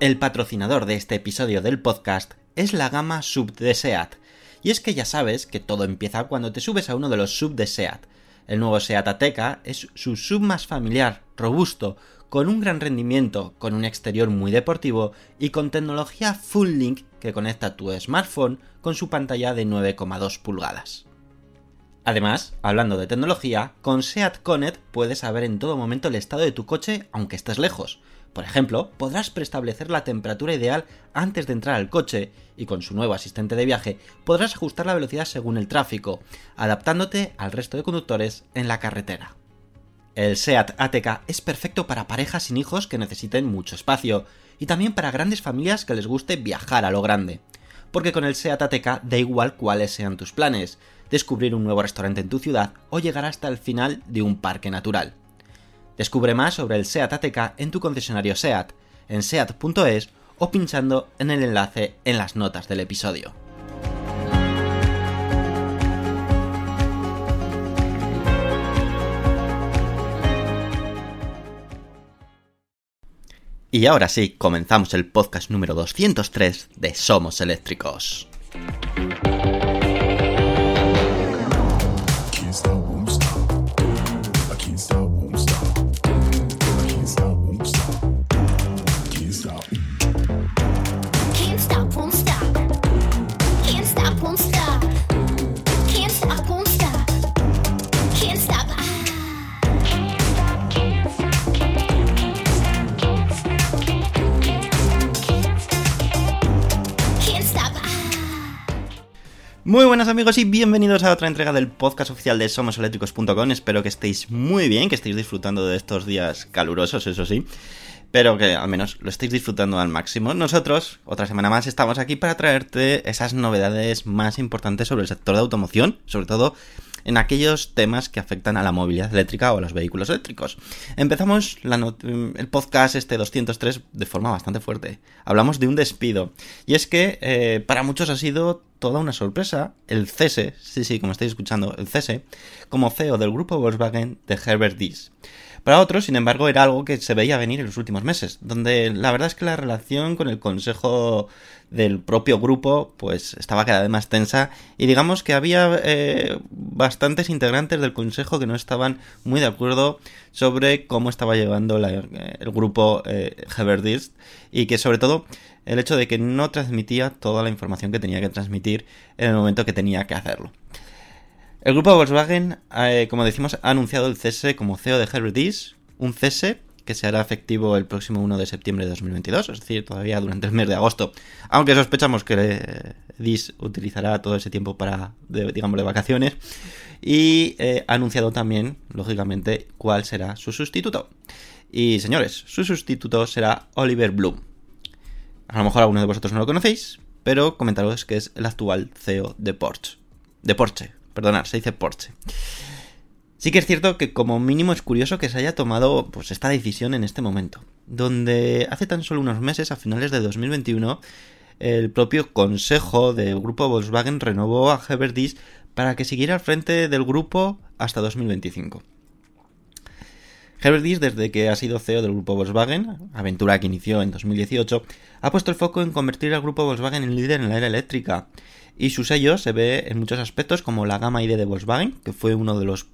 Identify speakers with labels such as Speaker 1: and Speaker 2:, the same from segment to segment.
Speaker 1: El patrocinador de este episodio del podcast es la gama sub de SEAT. Y es que ya sabes que todo empieza cuando te subes a uno de los sub de SEAT. El nuevo SEAT Ateca es su sub más familiar, robusto, con un gran rendimiento, con un exterior muy deportivo y con tecnología Full Link que conecta tu smartphone con su pantalla de 9,2 pulgadas. Además, hablando de tecnología, con SEAT Connect puedes saber en todo momento el estado de tu coche aunque estés lejos. Por ejemplo, podrás preestablecer la temperatura ideal antes de entrar al coche y con su nuevo asistente de viaje podrás ajustar la velocidad según el tráfico, adaptándote al resto de conductores en la carretera. El SEAT ATK es perfecto para parejas sin hijos que necesiten mucho espacio y también para grandes familias que les guste viajar a lo grande. Porque con el SEAT ATK da igual cuáles sean tus planes, descubrir un nuevo restaurante en tu ciudad o llegar hasta el final de un parque natural. Descubre más sobre el SEAT ATK en tu concesionario SEAT, en seat.es o pinchando en el enlace en las notas del episodio. Y ahora sí, comenzamos el podcast número 203 de Somos Eléctricos. Muy buenas amigos y bienvenidos a otra entrega del podcast oficial de SomosEléctricos.com. Espero que estéis muy bien, que estéis disfrutando de estos días calurosos, eso sí. Pero que al menos lo estéis disfrutando al máximo. Nosotros, otra semana más, estamos aquí para traerte esas novedades más importantes sobre el sector de automoción, sobre todo en aquellos temas que afectan a la movilidad eléctrica o a los vehículos eléctricos. Empezamos el podcast este 203 de forma bastante fuerte. Hablamos de un despido. Y es que eh, para muchos ha sido toda una sorpresa el cese, sí, sí, como estáis escuchando, el cese, como CEO del grupo Volkswagen de Herbert Diess. Para otros, sin embargo, era algo que se veía venir en los últimos meses, donde la verdad es que la relación con el consejo del propio grupo pues estaba cada vez más tensa y digamos que había eh, bastantes integrantes del consejo que no estaban muy de acuerdo sobre cómo estaba llevando eh, el grupo eh, y que sobre todo el hecho de que no transmitía toda la información que tenía que transmitir en el momento que tenía que hacerlo. El grupo Volkswagen, eh, como decimos, ha anunciado el cese como CEO de Herbert un cese que se hará efectivo el próximo 1 de septiembre de 2022, es decir, todavía durante el mes de agosto. Aunque sospechamos que eh, Diss utilizará todo ese tiempo para, digamos, de vacaciones. Y eh, ha anunciado también, lógicamente, cuál será su sustituto. Y señores, su sustituto será Oliver Bloom. A lo mejor alguno de vosotros no lo conocéis, pero comentaros que es el actual CEO de. De Porsche, perdonad, se dice Porsche. Sí que es cierto que como mínimo es curioso que se haya tomado pues esta decisión en este momento, donde hace tan solo unos meses, a finales de 2021, el propio consejo del grupo Volkswagen renovó a Herbert Diess para que siguiera al frente del grupo hasta 2025. Herbert Diess, desde que ha sido CEO del grupo Volkswagen, aventura que inició en 2018, ha puesto el foco en convertir al grupo Volkswagen en líder en la era eléctrica, y su sello se ve en muchos aspectos como la gama ID de Volkswagen, que fue uno de los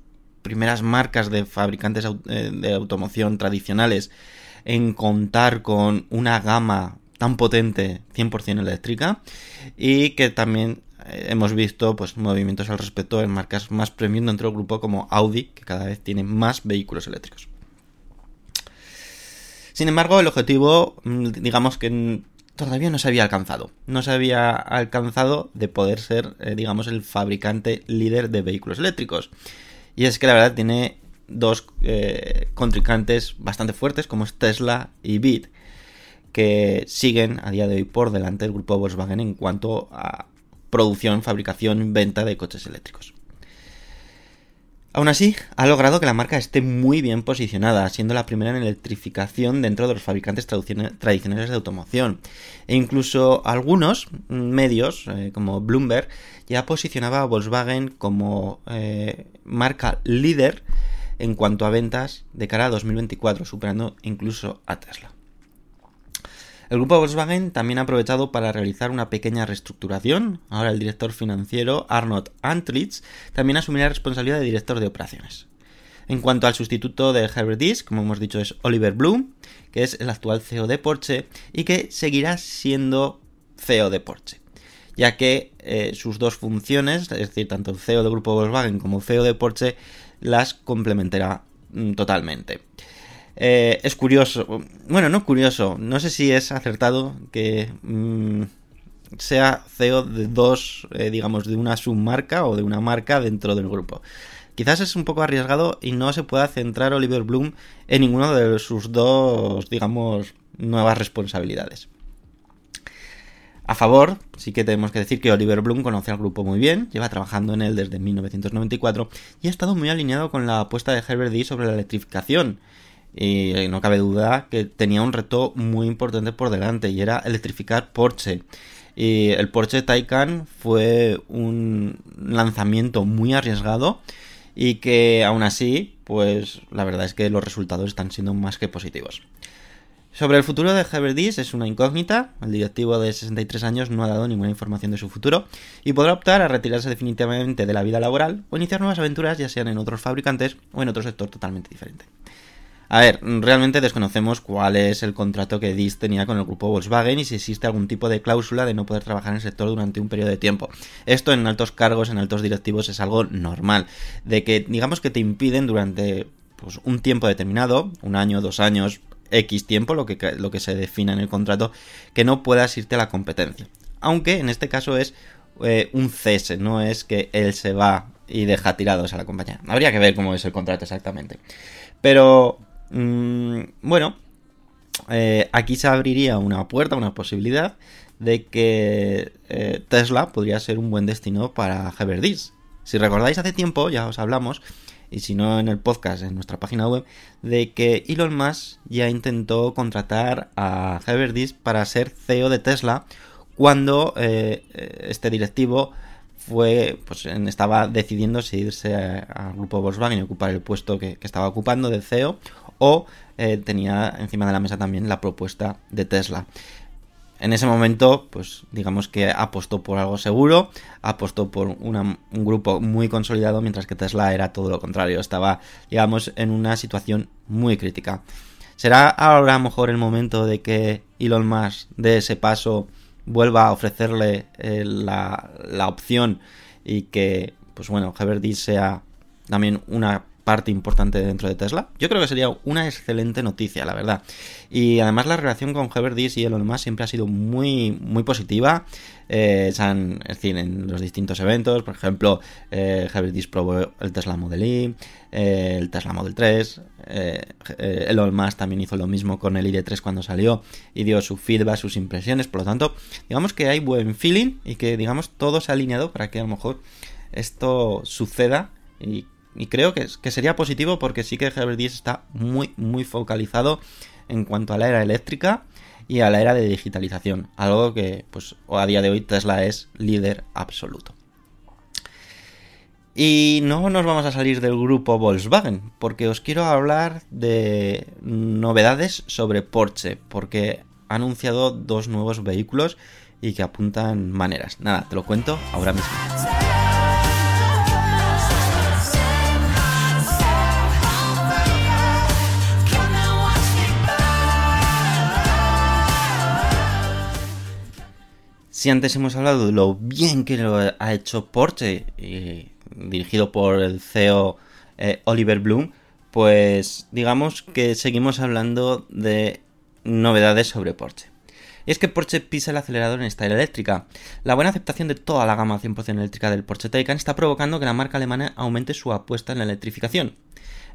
Speaker 1: primeras marcas de fabricantes eh, de automoción tradicionales en contar con una gama tan potente 100% eléctrica y que también eh, hemos visto pues movimientos al respecto en marcas más premium dentro del grupo como Audi que cada vez tiene más vehículos eléctricos. Sin embargo, el objetivo, mm, digamos que todavía no se había alcanzado. No se había alcanzado de poder ser, eh, digamos, el fabricante líder de vehículos eléctricos. Y es que la verdad tiene dos eh, contrincantes bastante fuertes como es Tesla y Bit, que siguen a día de hoy por delante del grupo Volkswagen en cuanto a producción, fabricación venta de coches eléctricos. Aún así, ha logrado que la marca esté muy bien posicionada, siendo la primera en electrificación dentro de los fabricantes tradicionales de automoción. E incluso algunos medios, eh, como Bloomberg, ya posicionaba a Volkswagen como eh, marca líder en cuanto a ventas de cara a 2024, superando incluso a Tesla. El grupo Volkswagen también ha aprovechado para realizar una pequeña reestructuración. Ahora el director financiero Arnold Antlitz también asumirá la responsabilidad de director de operaciones. En cuanto al sustituto de Herbert Disk, como hemos dicho, es Oliver Bloom, que es el actual CEO de Porsche y que seguirá siendo CEO de Porsche, ya que eh, sus dos funciones, es decir, tanto CEO del grupo Volkswagen como CEO de Porsche, las complementará mm, totalmente. Eh, es curioso, bueno, no curioso, no sé si es acertado que mm, sea CEO de dos, eh, digamos, de una submarca o de una marca dentro del grupo. Quizás es un poco arriesgado y no se pueda centrar Oliver Bloom en ninguno de sus dos, digamos, nuevas responsabilidades. A favor, sí que tenemos que decir que Oliver Bloom conoce al grupo muy bien, lleva trabajando en él desde 1994 y ha estado muy alineado con la apuesta de Herbert D sobre la electrificación y no cabe duda que tenía un reto muy importante por delante y era electrificar Porsche. Y el Porsche Taycan fue un lanzamiento muy arriesgado y que aún así, pues la verdad es que los resultados están siendo más que positivos. Sobre el futuro de Heberdis es una incógnita. El directivo de 63 años no ha dado ninguna información de su futuro y podrá optar a retirarse definitivamente de la vida laboral o iniciar nuevas aventuras, ya sean en otros fabricantes o en otro sector totalmente diferente. A ver, realmente desconocemos cuál es el contrato que DIS tenía con el grupo Volkswagen y si existe algún tipo de cláusula de no poder trabajar en el sector durante un periodo de tiempo. Esto en altos cargos, en altos directivos es algo normal, de que digamos que te impiden durante pues, un tiempo determinado, un año, dos años, X tiempo, lo que, lo que se define en el contrato, que no puedas irte a la competencia. Aunque en este caso es eh, un cese, no es que él se va y deja tirados a la compañía. Habría que ver cómo es el contrato exactamente. Pero Mm, bueno, eh, aquí se abriría una puerta, una posibilidad de que eh, Tesla podría ser un buen destino para Heberdis. Si recordáis hace tiempo, ya os hablamos, y si no en el podcast, en nuestra página web, de que Elon Musk ya intentó contratar a Heberdis para ser CEO de Tesla cuando eh, este directivo fue pues estaba decidiendo si irse al grupo Volkswagen y ocupar el puesto que, que estaba ocupando de CEO o eh, tenía encima de la mesa también la propuesta de Tesla. En ese momento, pues digamos que apostó por algo seguro, apostó por un grupo muy consolidado, mientras que Tesla era todo lo contrario, estaba, digamos, en una situación muy crítica. ¿Será ahora mejor el momento de que Elon Musk de ese paso vuelva a ofrecerle eh, la, la, opción y que, pues bueno, Heberty sea también una parte importante dentro de Tesla. Yo creo que sería una excelente noticia, la verdad. Y además la relación con Diess y Elon Musk siempre ha sido muy, muy positiva. Eh, han, es decir, en los distintos eventos, por ejemplo, eh, probó el Tesla Model Y, eh, el Tesla Model 3, eh, Elon Musk también hizo lo mismo con el ID3 cuando salió y dio su feedback, sus impresiones, por lo tanto, digamos que hay buen feeling y que, digamos, todo se ha alineado para que a lo mejor esto suceda y y creo que, sería positivo porque sí que Herbert Diess está muy, muy focalizado en cuanto a la era eléctrica y a la era de digitalización. Algo que, pues, a día de hoy Tesla es líder absoluto. Y no nos vamos a salir del grupo Volkswagen, porque os quiero hablar de novedades sobre Porsche, porque ha anunciado dos nuevos vehículos y que apuntan maneras. Nada, te lo cuento ahora mismo. Si antes hemos hablado de lo bien que lo ha hecho Porsche, dirigido por el CEO eh, Oliver Bloom, pues digamos que seguimos hablando de novedades sobre Porsche. es que Porsche pisa el acelerador en esta eléctrica. La buena aceptación de toda la gama 100% eléctrica del Porsche Taycan está provocando que la marca alemana aumente su apuesta en la electrificación.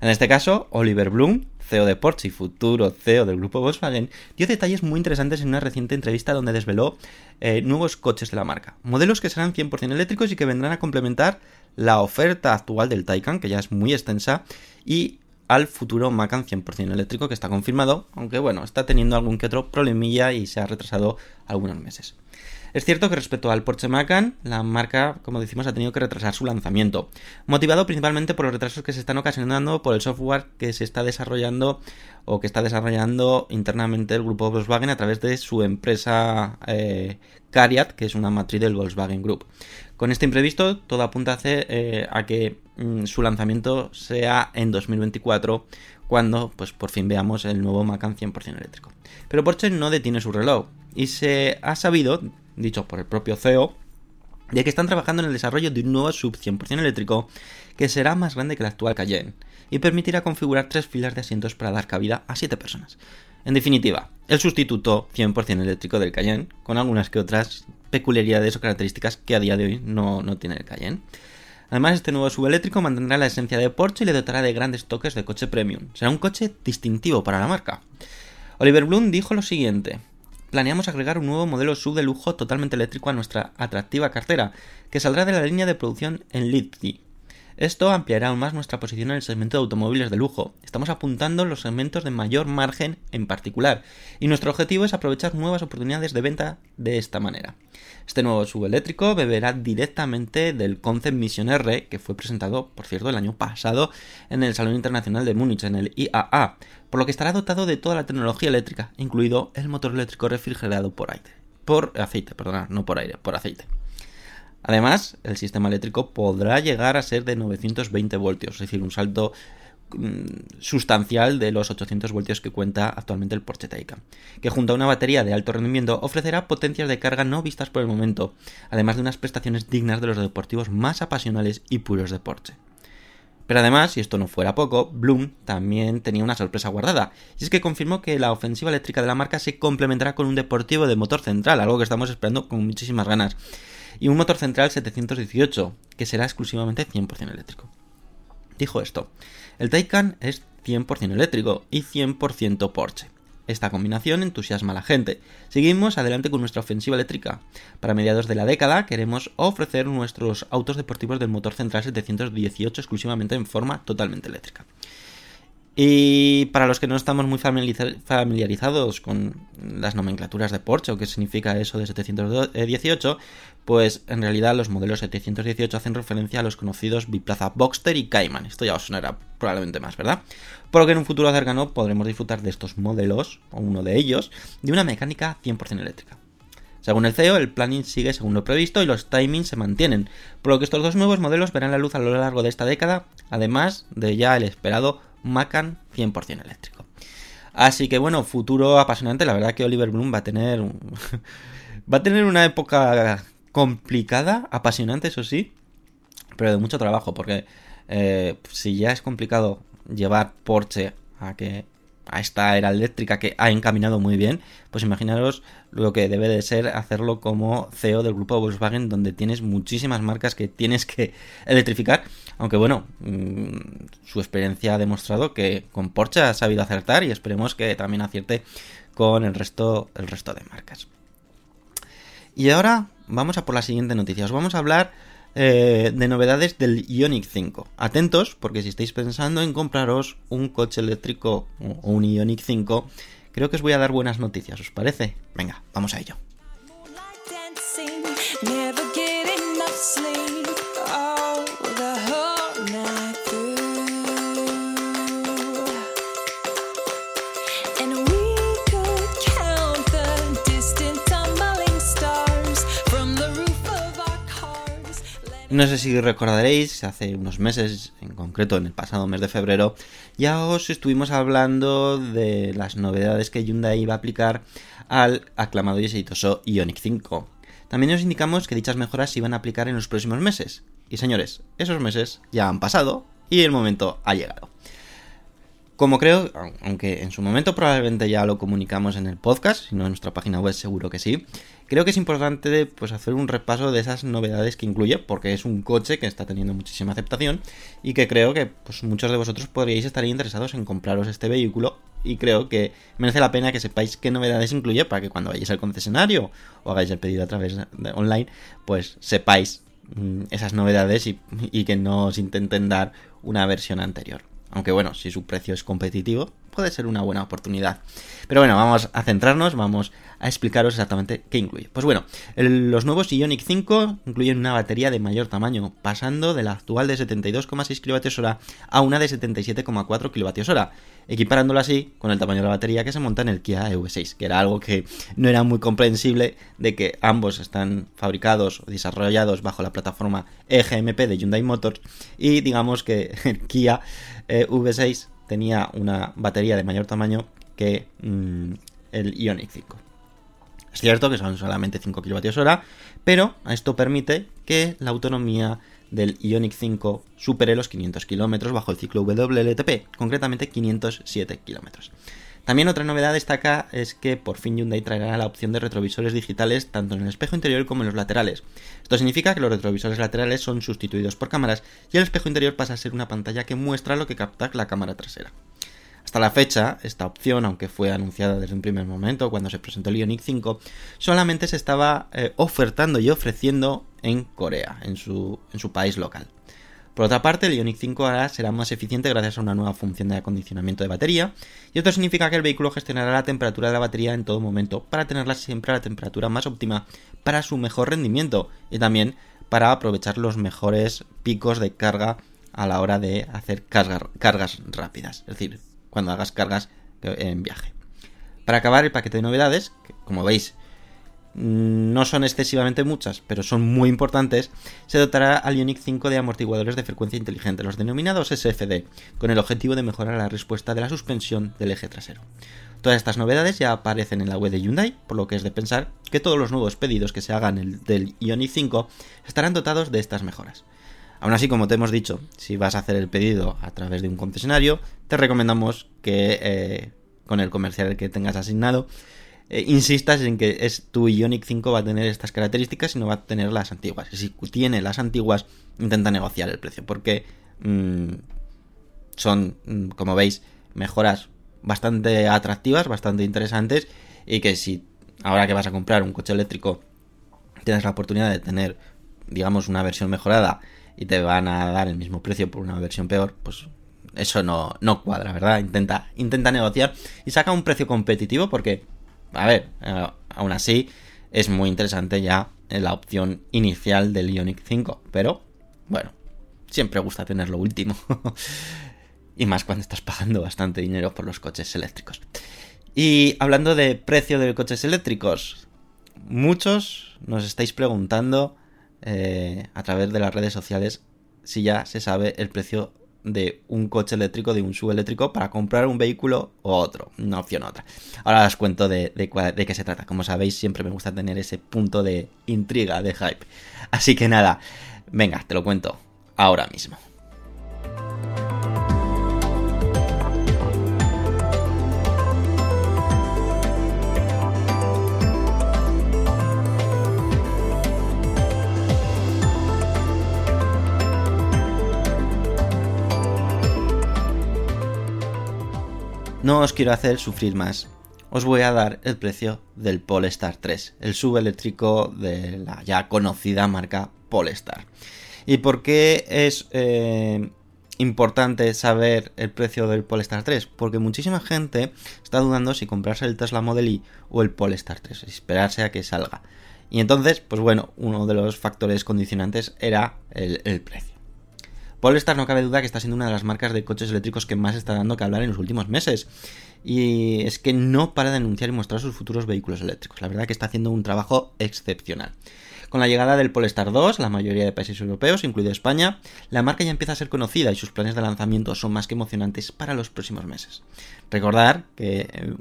Speaker 1: En este caso, Oliver Bloom, CEO de Porsche y futuro CEO del grupo Volkswagen, dio detalles muy interesantes en una reciente entrevista donde desveló eh, nuevos coches de la marca, modelos que serán 100% eléctricos y que vendrán a complementar la oferta actual del Taycan, que ya es muy extensa, y al futuro Macan 100% eléctrico que está confirmado, aunque bueno, está teniendo algún que otro problemilla y se ha retrasado algunos meses. Es cierto que respecto al Porsche Macan, la marca, como decimos, ha tenido que retrasar su lanzamiento, motivado principalmente por los retrasos que se están ocasionando por el software que se está desarrollando o que está desarrollando internamente el grupo Volkswagen a través de su empresa eh, Cariat, que es una matriz del Volkswagen Group. Con este imprevisto, todo apunta a, eh, que mm, su lanzamiento sea en 2024, cuando pues por fin veamos el nuevo Macan 100% eléctrico. Pero Porsche no detiene su reloj y se ha sabido dicho por el propio CEO, de que están trabajando en el desarrollo de un nuevo sub 100% eléctrico que será más grande que el actual Cayenne y permitirá configurar tres filas de asientos para dar cabida a siete personas. En definitiva, el sustituto 100% eléctrico del Cayenne, con algunas que otras peculiaridades o características que a día de hoy no, tiene el Cayenne. Además, este nuevo subeléctrico mantendrá la esencia de Porsche y le dotará de grandes toques de coche premium. Será un coche distintivo para la marca. Oliver Bloom dijo lo siguiente: planeamos agregar un nuevo modelo sub de lujo totalmente eléctrico a nuestra atractiva cartera, que saldrá de la línea de producción en Litzy. Esto ampliará aún más nuestra posición en el segmento de automóviles de lujo. Estamos apuntando los segmentos de mayor margen en particular, y nuestro objetivo es aprovechar nuevas oportunidades de venta de esta manera. Este nuevo subeléctrico beberá directamente del Concept Mission R, que fue presentado, por cierto, el año pasado en el Salón Internacional de Múnich, en el IAA, por lo que estará dotado de toda la tecnología eléctrica, incluido el motor eléctrico refrigerado por aire. Por aceite, perdona, no por aire, por aceite. Además, el sistema eléctrico podrá llegar a ser de 920 voltios, es decir, un salto Mm, sustancial de los 800 voltios que cuenta actualmente el Porsche Taycan, que junto a una batería de alto rendimiento ofrecerá potencias de carga no vistas por el momento, además de unas prestaciones dignas de los deportivos más apasionales y puros de Porsche. Pero además, si esto no fuera poco, Bloom también tenía una sorpresa guardada, y es que confirmó que la ofensiva eléctrica de la marca se complementará con un deportivo de motor central, algo que estamos esperando con muchísimas ganas, y un motor central 718, que será exclusivamente 100% eléctrico. Dijo esto, el Taycan es 100% eléctrico y 100% Porsche. Esta combinación entusiasma a la gente. Seguimos adelante con nuestra ofensiva eléctrica. Para mediados de la década queremos ofrecer nuestros autos deportivos del motor central 718 exclusivamente en forma totalmente eléctrica. Y para los que no estamos muy familiarizados con las nomenclaturas de Porsche o qué significa eso de 718, pues en realidad los modelos 718 hacen referencia a los conocidos biplaza Boxster y Cayman. Esto ya os sonará probablemente más, ¿verdad? Por lo que en un futuro cercano podremos disfrutar de estos modelos, o uno de ellos, de una mecánica 100% eléctrica. Según el CEO, el planning sigue según lo previsto y los timings se mantienen, por lo que estos dos nuevos modelos verán la luz a lo largo de esta década, además de ya el esperado Macan 100% eléctrico. Así que bueno, futuro apasionante. La verdad que Oliver Bloom va a tener va a tener una época complicada, apasionante, eso sí, pero de mucho trabajo, porque eh, si ya es complicado llevar Porsche a que a esta era eléctrica que ha encaminado muy bien, pues imaginaros lo que debe de ser hacerlo como CEO del grupo Volkswagen, donde tienes muchísimas marcas que tienes que electrificar. Aunque bueno, mm, su experiencia ha demostrado que con Porsche ha sabido acertar y esperemos que también acierte con el resto, el resto de marcas. Y ahora vamos a por la siguiente noticia. Os vamos a hablar eh, de novedades del Ioniq 5. Atentos, porque si estáis pensando en compraros un coche eléctrico o un Ioniq 5, creo que os voy a dar buenas noticias, ¿os parece? Venga, vamos a ello. No sé si recordaréis, hace unos meses, en concreto en el pasado mes de febrero, ya os estuvimos hablando de las novedades que Hyundai iba a aplicar al aclamado y exitoso Ioniq 5. También os indicamos que dichas mejoras se iban a aplicar en los próximos meses. Y señores, esos meses ya han pasado y el momento ha llegado. Como creo, aunque en su momento probablemente ya lo comunicamos en el podcast, si no en nuestra página web seguro que sí, creo que es importante pues hacer un repaso de esas novedades que incluye, porque es un coche que está teniendo muchísima aceptación y que creo que pues, muchos de vosotros podríais estar interesados en compraros este vehículo y creo que merece la pena que sepáis qué novedades incluye para que cuando vayáis al concesionario o hagáis el pedido a través de online, pues sepáis mm, esas novedades y, y que no os intenten dar una versión anterior. Aunque bueno, si su precio es competitivo, puede ser una buena oportunidad. Pero bueno, vamos a centrarnos, vamos a explicaros exactamente qué incluye. Pues bueno, los nuevos Ionic 5 incluyen una batería de mayor tamaño, pasando de la actual de 72,6 kWh a una de 77,4 kWh, equiparándolo así con el tamaño de la batería que se monta en el Kia EV6, que era algo que no era muy comprensible de que ambos están fabricados o desarrollados bajo la plataforma EGMP de Hyundai Motors y digamos que el Kia EV6 tenía una batería de mayor tamaño que mm, el Ioniq 5. Es cierto que son solamente 5 kWh, pero esto permite que la autonomía del Ioniq 5 supere los 500 km bajo el ciclo WLTP, concretamente 507 km. También otra novedad destaca es que por fin Hyundai traerá la opción de retrovisores digitales tanto en el espejo interior como en los laterales. Esto significa que los retrovisores laterales son sustituidos por cámaras y el espejo interior pasa a ser una pantalla que muestra lo que capta la cámara trasera. Hasta la fecha, esta opción, aunque fue anunciada desde un primer momento cuando se presentó el Ioniq 5, solamente se estaba eh, ofertando y ofreciendo en Corea, en su, en su país local. Por otra parte, el Ioniq 5 ahora será más eficiente gracias a una nueva función de acondicionamiento de batería, y esto significa que el vehículo gestionará la temperatura de la batería en todo momento para tenerla siempre a la temperatura más óptima para su mejor rendimiento y también para aprovechar los mejores picos de carga a la hora de hacer cargas rápidas, es decir, cuando hagas cargas en viaje. Para acabar el paquete de novedades, que como veis no son excesivamente muchas, pero son muy importantes, se dotará al Ioniq 5 de amortiguadores de frecuencia inteligente, los denominados SFD, con el objetivo de mejorar la respuesta de la suspensión del eje trasero. Todas estas novedades ya aparecen en la web de Hyundai, por lo que es de pensar que todos los nuevos pedidos que se hagan del Ioniq 5 estarán dotados de estas mejoras. Aún así, como te hemos dicho, si vas a hacer el pedido a través de un concesionario, te recomendamos que eh, con el comercial que tengas asignado eh, insistas en que es tu Ionic 5 va a tener estas características y no va a tener las antiguas. Y si tiene las antiguas, intenta negociar el precio, porque mm, son, mm, como veis, mejoras bastante atractivas, bastante interesantes, y que si ahora que vas a comprar un coche eléctrico tienes la oportunidad de tener, digamos, una versión mejorada y te van a dar el mismo precio por una versión peor, pues eso no, no cuadra, ¿verdad? Intenta, intenta negociar y saca un precio competitivo porque a ver, eh, aún así es muy interesante ya la opción inicial del Ionic 5, pero bueno, siempre gusta tener lo último. y más cuando estás pagando bastante dinero por los coches eléctricos. Y hablando de precio de coches eléctricos, muchos nos estáis preguntando eh, a través de las redes sociales si ya se sabe el precio de un coche eléctrico, de un subeléctrico, para comprar un vehículo o otro, una opción u otra. Ahora os cuento de, de, qué se trata. Como sabéis, siempre me gusta tener ese punto de intriga, de hype. Así que nada, venga, te lo cuento ahora mismo. No os quiero hacer sufrir más. Os voy a dar el precio del Polestar 3, el subeléctrico de la ya conocida marca Polestar. ¿Y por qué es eh, importante saber el precio del Polestar 3? Porque muchísima gente está dudando si comprarse el Tesla Model Y o el Polestar 3, esperarse a que salga. Y entonces, pues bueno, uno de los factores condicionantes era el precio. Polestar no cabe duda que está siendo una de las marcas de coches eléctricos que más está dando que hablar en los últimos meses. Y es que no para de anunciar y mostrar sus futuros vehículos eléctricos. La verdad que está haciendo un trabajo excepcional. Con la llegada del Polestar 2, la mayoría de países europeos, incluido España, la marca ya empieza a ser conocida y sus planes de lanzamiento son más que emocionantes para los próximos meses. Recordar que eh,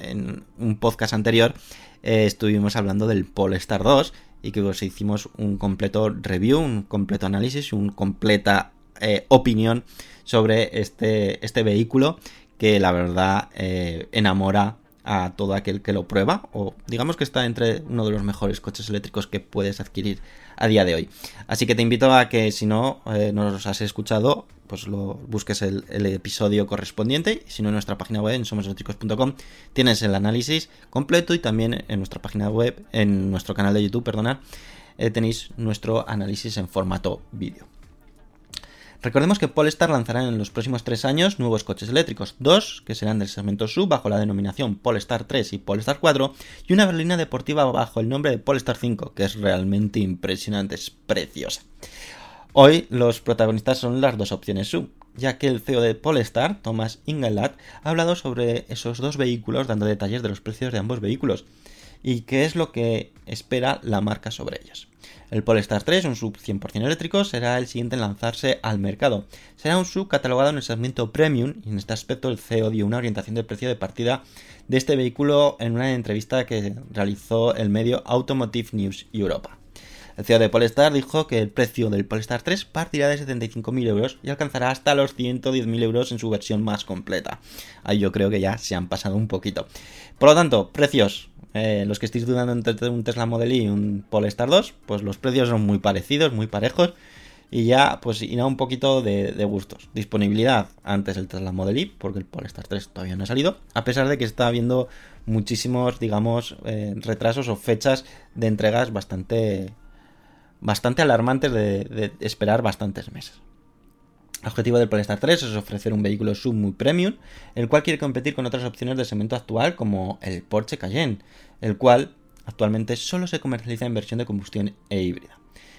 Speaker 1: en un podcast anterior eh, estuvimos hablando del Polestar 2 y que os hicimos un completo review, un completo análisis, un completa eh, opinión sobre este, este vehículo que la verdad eh, enamora a todo aquel que lo prueba o digamos que está entre uno de los mejores coches eléctricos que puedes adquirir a día de hoy. Así que te invito a que si no eh, no los has escuchado, pues lo busques el, episodio correspondiente. Si no en nuestra página web en somoseléctricos.com tienes el análisis completo y también en nuestra página web, en nuestro canal de YouTube, perdonad, eh, tenéis nuestro análisis en formato vídeo. Recordemos que Polestar lanzará en los próximos tres años nuevos coches eléctricos, dos que serán del segmento sub bajo la denominación Polestar 3 y Polestar 4 y una berlina deportiva bajo el nombre de Polestar 5, que es realmente impresionante, es preciosa. Hoy los protagonistas son las dos opciones sub, ya que el CEO de Polestar, Thomas Ingelat, ha hablado sobre esos dos vehículos dando detalles de los precios de ambos vehículos y qué es lo que espera la marca sobre ellos. El Polestar 3, un sub 100% eléctrico, será el siguiente en lanzarse al mercado. Será un sub catalogado en el segmento premium y en este aspecto el CEO dio una orientación del precio de partida de este vehículo en una entrevista que realizó el medio Automotive News Europa. El CEO de Polestar dijo que el precio del Polestar 3 partirá de 75.000 euros y alcanzará hasta los 110.000 euros en su versión más completa. Ahí yo creo que ya se han pasado un poquito. Por lo tanto, precios eh, los que estéis dudando entre un Tesla Model Y y un Polestar 2, pues los precios son muy parecidos, muy parejos. Y ya, pues irá un poquito de, gustos. Disponibilidad antes el Tesla Model Y, porque el Polestar 3 todavía no ha salido. A pesar de que está habiendo muchísimos, digamos, eh, retrasos o fechas de entregas bastante, bastante alarmantes de esperar bastantes meses. El objetivo del Polestar 3 es ofrecer un vehículo sub muy premium, el cual quiere competir con otras opciones de segmento actual como el Porsche Cayenne, el cual actualmente solo se comercializa en versión de combustión e híbrida.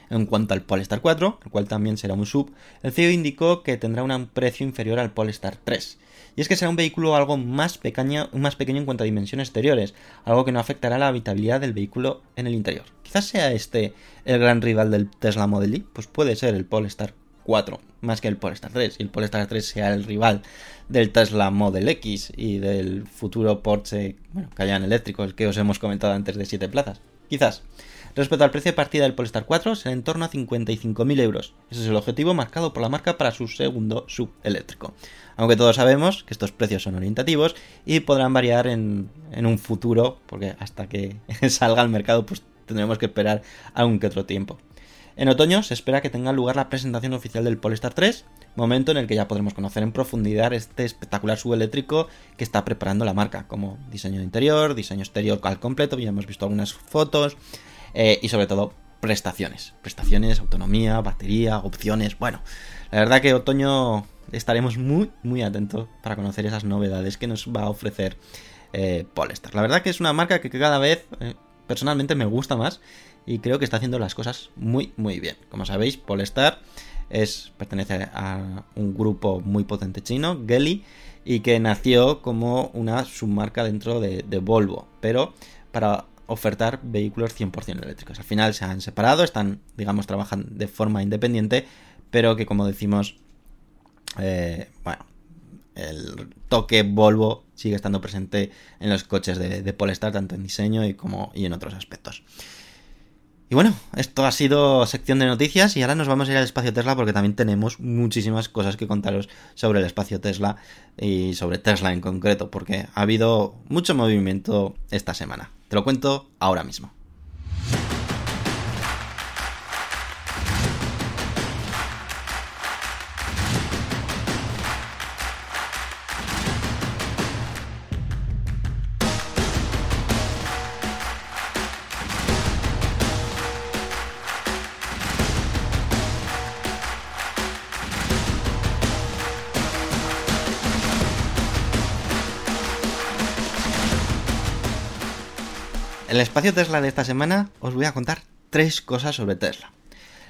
Speaker 1: En cuanto al Polestar 4, el cual también será un sub, el CEO indicó que tendrá un precio inferior al Polestar 3. Y es que será un vehículo algo más pequeño, más pequeño en cuanto a dimensiones exteriores, algo que no afectará la habitabilidad del vehículo en el interior. Quizás sea este el gran rival del Tesla Model Y, pues puede ser el Polestar 4, más que el Polestar 3, y el Polestar 3 sea el rival del Tesla Model X y del futuro Porsche, bueno, Cayenne eléctrico, el que os hemos comentado antes de 7 plazas. Quizás. Respecto al precio de partida del Polestar 4, será en torno a 55.000 euros. Ese es el objetivo marcado por la marca para su segundo subeléctrico. Aunque todos sabemos que estos precios son orientativos y podrán variar en, en un futuro, porque hasta que salga al mercado pues tendremos que esperar algún que otro tiempo. En otoño se espera que tenga lugar la presentación oficial del Polestar 3, momento en el que ya podremos conocer en profundidad este espectacular subeléctrico que está preparando la marca, como diseño de interior, diseño exterior al completo, ya hemos visto algunas fotos, eh, y sobre todo prestaciones. Prestaciones, autonomía, batería, opciones. Bueno, la verdad que otoño estaremos muy, muy atentos para conocer esas novedades que nos va a ofrecer eh, Polestar. La verdad que es una marca que cada vez eh, personalmente me gusta más y creo que está haciendo las cosas muy muy bien. Como sabéis, Polestar es, pertenece a un grupo muy potente chino, Geely, y que nació como una submarca dentro de, Volvo, pero para ofertar vehículos 100% eléctricos. Al final se han separado, están, digamos, trabajando de forma independiente, pero que como decimos, eh, bueno, el toque Volvo sigue estando presente en los coches de, de Polestar, tanto en diseño y como y en otros aspectos. Y bueno, esto ha sido sección de noticias y ahora nos vamos a ir al espacio Tesla porque también tenemos muchísimas cosas que contaros sobre el espacio Tesla y sobre Tesla en concreto porque ha habido mucho movimiento esta semana. Te lo cuento ahora mismo. El espacio Tesla de esta semana os voy a contar tres cosas sobre Tesla.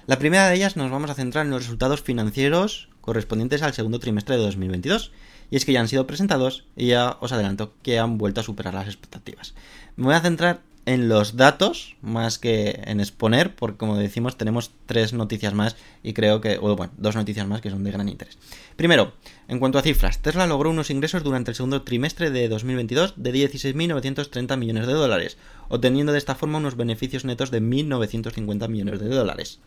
Speaker 1: La primera de ellas nos vamos a centrar en los resultados financieros correspondientes al segundo trimestre de 2022, y es que ya han sido presentados y ya os adelanto que han vuelto a superar las expectativas. Me voy a centrar en los datos más que en exponer, porque como decimos tenemos tres noticias más y creo que, bueno, dos noticias más que son de gran interés. Primero, en cuanto a cifras, Tesla logró unos ingresos durante el segundo trimestre de 2022 de 16.930 millones de dólares, obteniendo de esta forma unos beneficios netos de 1.950 millones de dólares.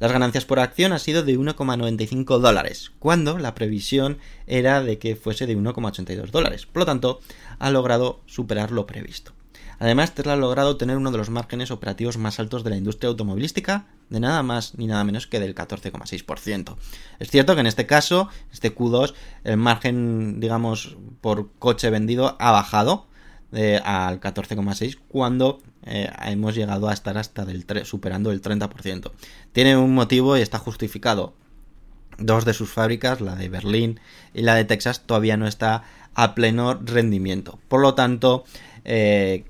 Speaker 1: Las ganancias por acción ha sido de 1,95 dólares, cuando la previsión era de que fuese de 1,82 dólares. Por lo tanto, ha logrado superar lo previsto. Además, Tesla ha logrado tener uno de los márgenes operativos más altos de la industria automovilística, de nada más ni nada menos que del 14,6%. Es cierto que en este caso, este Q2, el margen, digamos, por coche vendido ha bajado eh, al 14,6% cuando eh, hemos llegado a estar hasta del superando el 30%. Tiene un motivo y está justificado. Dos de sus fábricas, la de Berlín y la de Texas, todavía no está a pleno rendimiento. Por lo tanto, eh,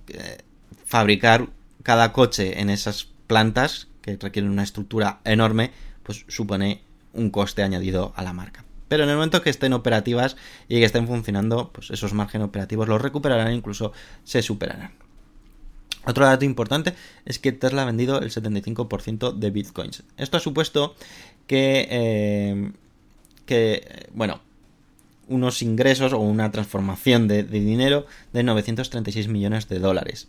Speaker 1: fabricar cada coche en esas plantas, que requieren una estructura enorme, pues supone un coste añadido a la marca. Pero en el momento que estén operativas y que estén funcionando, pues esos márgenes operativos los recuperarán e incluso se superarán. Otro dato importante es que Tesla ha vendido el 75% de bitcoins. Esto ha supuesto que, eh, que bueno, unos ingresos o una transformación de, dinero de 936 millones de dólares.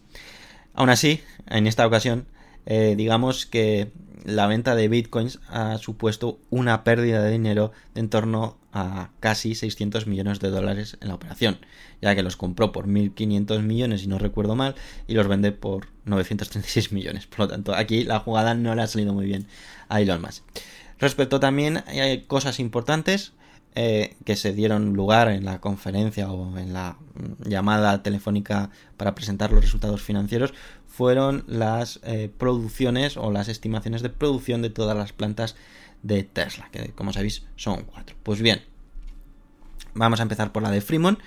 Speaker 1: Aún así, en esta ocasión, eh, digamos que la venta de bitcoins ha supuesto una pérdida de dinero de en torno a casi 600 millones de dólares en la operación, ya que los compró por 1.500 millones, si no recuerdo mal, y los vende por 936 millones. Por lo tanto, aquí la jugada no le ha salido muy bien a Elon Musk. Respecto también, hay cosas importantes. Eh, que se dieron lugar en la conferencia o en la llamada telefónica para presentar los resultados financieros fueron las eh, producciones o las estimaciones de producción de todas las plantas de Tesla, que como sabéis son cuatro. Pues bien, vamos a empezar por la de Fremont,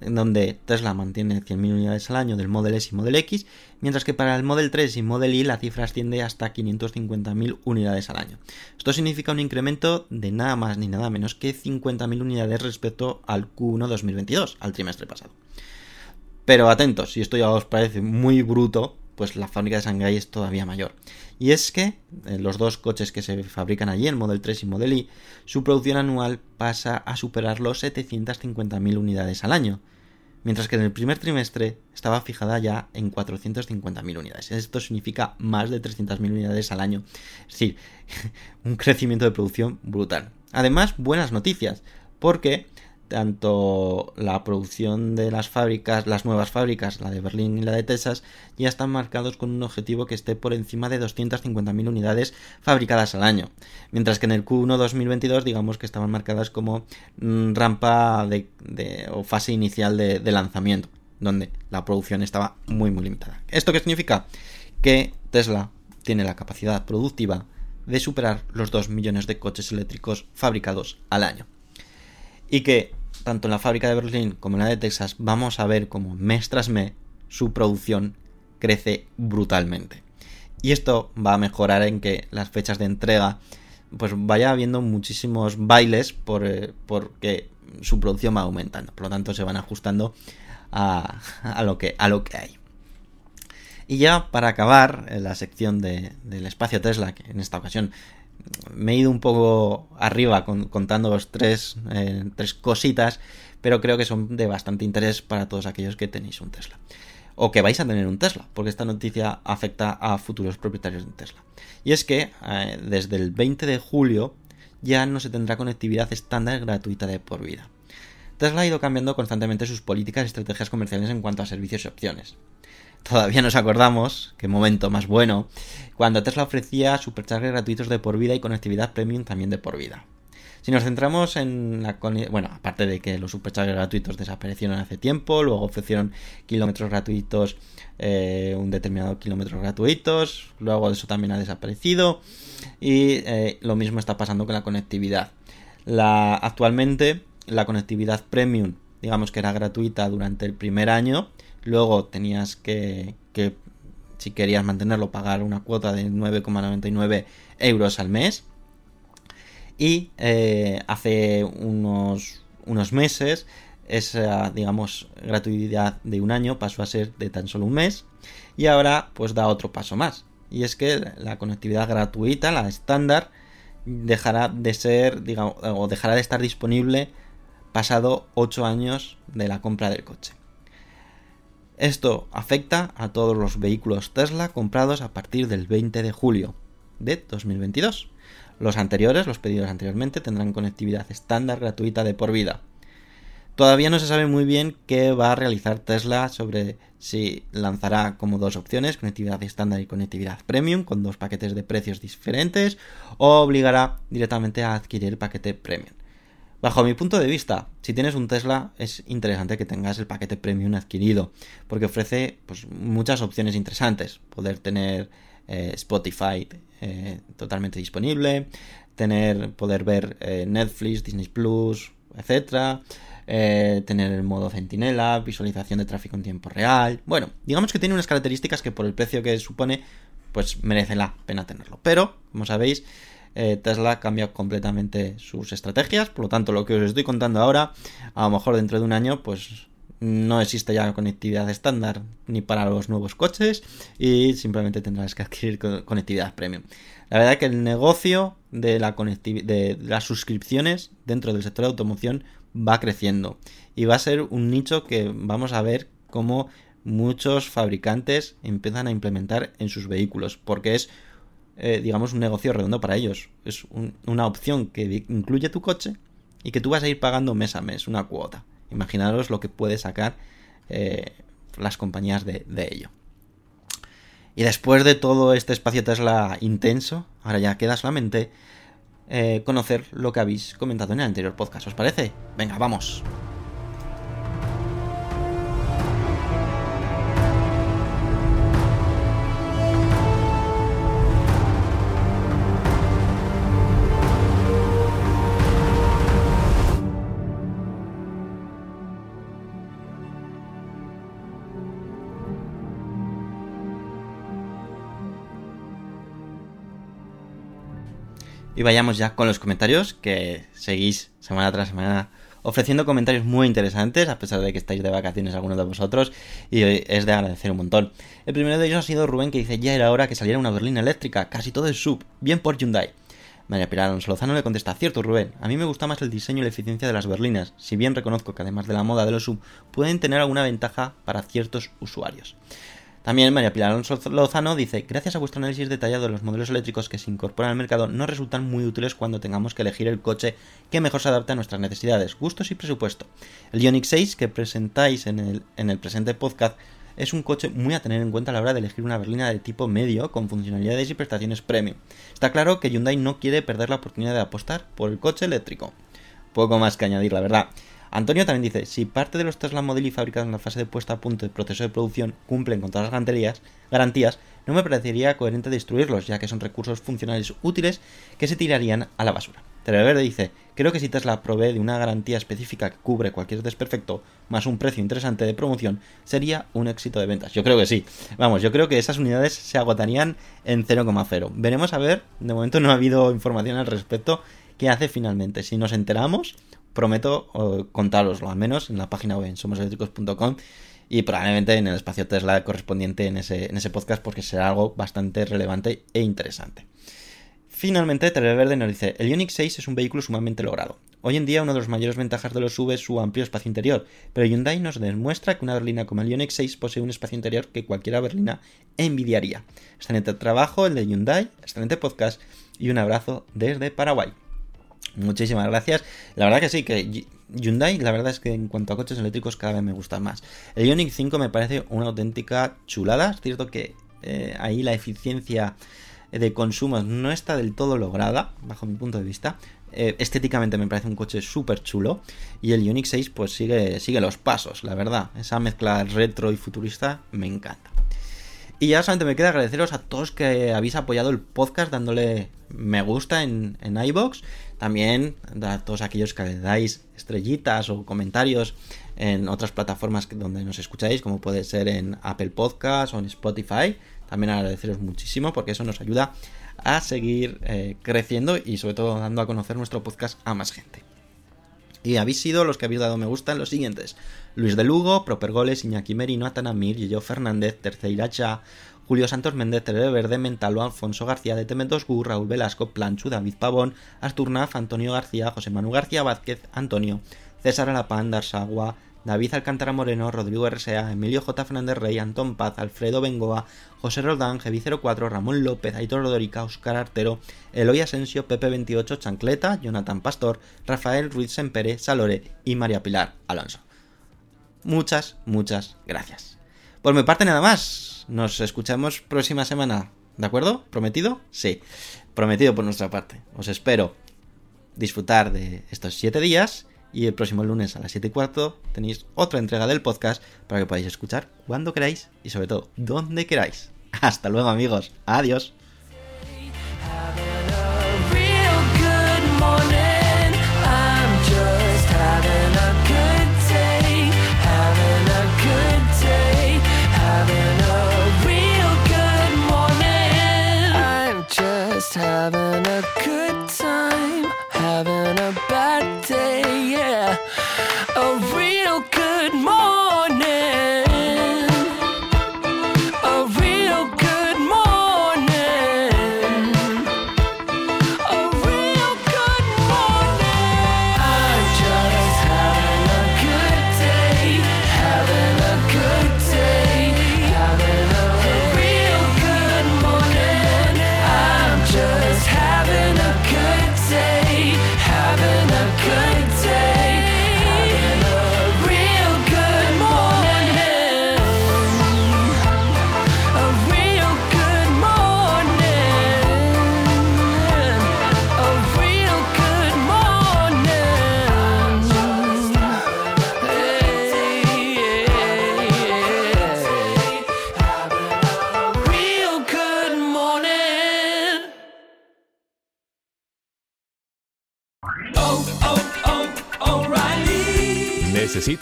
Speaker 1: en donde Tesla mantiene 100.000 unidades al año del Model S y Model X, mientras que para el Model 3 y Model Y la cifra asciende hasta 550.000 unidades al año. Esto significa un incremento de nada más ni nada menos que 50.000 unidades respecto al Q1 2022, al trimestre pasado. Pero atentos, si esto ya os parece muy bruto, pues la fábrica de Shanghai es todavía mayor. Y es que eh, los dos coches que se fabrican allí, el Model 3 y Model Y, su producción anual pasa a superar los 750.000 unidades al año, mientras que en el primer trimestre estaba fijada ya en 450.000 unidades. Esto significa más de 300.000 unidades al año. Es decir, un crecimiento de producción brutal. Además, buenas noticias, porque tanto la producción de las fábricas, las nuevas fábricas, la de Berlín y la de Texas, ya están marcados con un objetivo que esté por encima de 250.000 unidades fabricadas al año. Mientras que en el Q1 2022, digamos que estaban marcadas como mm, rampa de, o fase inicial de, de lanzamiento, donde la producción estaba muy, muy limitada. ¿Esto qué significa? Que Tesla tiene la capacidad productiva de superar los 2 millones de coches eléctricos fabricados al año y que tanto en la fábrica de Berlín como en la de Texas vamos a ver como mes tras mes su producción crece brutalmente. Y esto va a mejorar en que las fechas de entrega pues vaya habiendo muchísimos bailes por, eh, porque su producción va aumentando. Por lo tanto se van ajustando a, lo, que, a lo que hay. Y ya para acabar la sección de, del espacio Tesla, que en esta ocasión me he ido un poco arriba con, contándoos tres, eh, tres cositas, pero creo que son de bastante interés para todos aquellos que tenéis un Tesla. O que vais a tener un Tesla, porque esta noticia afecta a futuros propietarios de Tesla. Y es que eh, desde el 20 de julio ya no se tendrá conectividad estándar gratuita de por vida. Tesla ha ido cambiando constantemente sus políticas y estrategias comerciales en cuanto a servicios y opciones todavía nos acordamos, qué momento más bueno, cuando Tesla ofrecía superchargers gratuitos de por vida y conectividad premium también de por vida. Si nos centramos en la... Bueno, aparte de que los superchargers gratuitos desaparecieron hace tiempo, luego ofrecieron kilómetros gratuitos, eh, un determinado kilómetros gratuitos, luego eso también ha desaparecido y eh, lo mismo está pasando con la conectividad. La, actualmente la conectividad premium, digamos que era gratuita durante el primer año, Luego tenías que, si querías mantenerlo, pagar una cuota de 9,99 euros al mes. Y eh, hace unos, unos meses esa, digamos, gratuidad de un año pasó a ser de tan solo un mes. Y ahora pues da otro paso más. Y es que la conectividad gratuita, la estándar, dejará de ser, digamos, o dejará de estar disponible pasado 8 años de la compra del coche. Esto afecta a todos los vehículos Tesla comprados a partir del 20 de julio de 2022. Los anteriores, los pedidos anteriormente, tendrán conectividad estándar gratuita de por vida. Todavía no se sabe muy bien qué va a realizar Tesla sobre si lanzará como dos opciones, conectividad estándar y conectividad premium, con dos paquetes de precios diferentes, o obligará directamente a adquirir el paquete premium. Bajo mi punto de vista, si tienes un Tesla es interesante que tengas el paquete premium adquirido, porque ofrece pues, muchas opciones interesantes. Poder tener eh, Spotify eh, totalmente disponible, tener, poder ver eh, Netflix, Disney Plus, etcétera tener el modo centinela, visualización de tráfico en tiempo real. Bueno, digamos que tiene unas características que por el precio que supone, pues merece la pena tenerlo. Pero, como sabéis, eh, Tesla cambia completamente sus estrategias, por lo tanto lo que os estoy contando ahora, a lo mejor dentro de un año, pues no existe ya conectividad estándar ni para los nuevos coches y simplemente tendrás que adquirir conectividad premium. La verdad que el negocio de, la de las suscripciones dentro del sector de automoción va creciendo y va a ser un nicho que vamos a ver cómo muchos fabricantes empiezan a implementar en sus vehículos porque es eh, digamos un negocio redondo para ellos es una opción que incluye tu coche y que tú vas a ir pagando mes a mes una cuota imaginaros lo que puede sacar eh, las compañías de, de ello y después de todo este espacio Tesla intenso ahora ya queda solamente eh, conocer lo que habéis comentado en el anterior podcast. ¿Os parece? Venga, vamos. Y vayamos ya con los comentarios, que seguís semana tras semana ofreciendo comentarios muy interesantes, a pesar de que estáis de vacaciones algunos de vosotros, y es de agradecer un montón. El primero de ellos ha sido Rubén, que dice, ya era hora que saliera una berlina eléctrica, casi todo es sub, bien por Hyundai. María Pilar Alonso Lozano le contesta, cierto Rubén, a mí me gusta más el diseño y la eficiencia de las berlinas, si bien reconozco que además de la moda de los sub, pueden tener alguna ventaja para ciertos usuarios. También María Pilar Alonso Lozano dice, gracias a vuestro análisis detallado de los modelos eléctricos que se incorporan al mercado, nos resultan muy útiles cuando tengamos que elegir el coche que mejor se adapte a nuestras necesidades, gustos y presupuesto. El Ioniq 6 que presentáis en el, en el presente podcast es un coche muy a tener en cuenta a la hora de elegir una berlina de tipo medio con funcionalidades y prestaciones premium. Está claro que Hyundai no quiere perder la oportunidad de apostar por el coche eléctrico. Poco más que añadir, la verdad. Antonio también dice, si parte de los Tesla Model y fabricados en la fase de puesta a punto de proceso de producción cumplen con todas las garantías, no me parecería coherente destruirlos, ya que son recursos funcionales útiles que se tirarían a la basura. Verde dice, creo que si Tesla provee de una garantía específica que cubre cualquier desperfecto, más un precio interesante de promoción, sería un éxito de ventas. Yo creo que sí. Vamos, yo creo que esas unidades se agotarían en 0,0. Veremos a ver, de momento no ha habido información al respecto, qué hace finalmente. Si nos enteramos, prometo contároslo, al menos en la página web en somoseléctricos.com y probablemente en el espacio Tesla correspondiente en ese, en ese podcast porque será algo bastante relevante e interesante. Finalmente, Televerde nos dice, el Ioniq 6 es un vehículo sumamente logrado. Hoy en día una de las mayores ventajas de los SUV es su amplio espacio interior, pero Hyundai nos demuestra que una berlina como el Ioniq 6 posee un espacio interior que cualquiera berlina envidiaría. Excelente trabajo el de Hyundai, excelente podcast y un abrazo desde Paraguay. Muchísimas gracias. La verdad que sí, que Hyundai, la verdad es que en cuanto a coches eléctricos cada vez me gustan más. El Ioniq 5 me parece una auténtica chulada. Es cierto que eh, ahí la eficiencia de consumo no está del todo lograda, bajo mi punto de vista. Eh, estéticamente me parece un coche súper chulo. Y el Ioniq 6 pues sigue, sigue los pasos, la verdad. Esa mezcla retro y futurista me encanta. Y ya solamente me queda agradeceros a todos que habéis apoyado el podcast dándole me gusta en, en iBox. También a todos aquellos que le dais estrellitas o comentarios en otras plataformas donde nos escucháis, como puede ser en Apple Podcast o en Spotify. También agradeceros muchísimo porque eso nos ayuda a seguir eh, creciendo y sobre todo dando a conocer nuestro podcast a más gente. Y habéis sido los que habéis dado me gusta en los siguientes. Luis de Lugo, Propergoles, Iñaki Merino, Atanamir, Yeyo Fernández, Terceiracha, Julio Santos Méndez, Terere Verde, Mentalo, Alfonso García de Tementos Gu, Raúl Velasco, Planchu, David Pavón, Asturnaf, Antonio García, José Manu García Vázquez, Antonio, César Alapán, Darsagua,
Speaker 2: David Alcántara Moreno, Rodrigo RSA, Emilio J. Fernández Rey, Antón Paz, Alfredo Bengoa, José Roldán, Gevi04, Ramón López, Aitor Rodorica, Oscar Artero, Eloy Asensio, Pepe28, Chancleta, Jonathan Pastor, Rafael Ruiz Sempere, Salore y María Pilar Alonso. Muchas, muchas gracias. Por mi parte nada más. Nos escuchamos próxima semana. ¿De acuerdo? ¿Prometido? Sí. Prometido por nuestra parte. Os espero disfrutar de estos 7 días y el próximo lunes a las 7 y cuarto tenéis otra entrega del podcast para que podáis escuchar cuando queráis y sobre todo donde queráis. Hasta luego amigos. Adiós.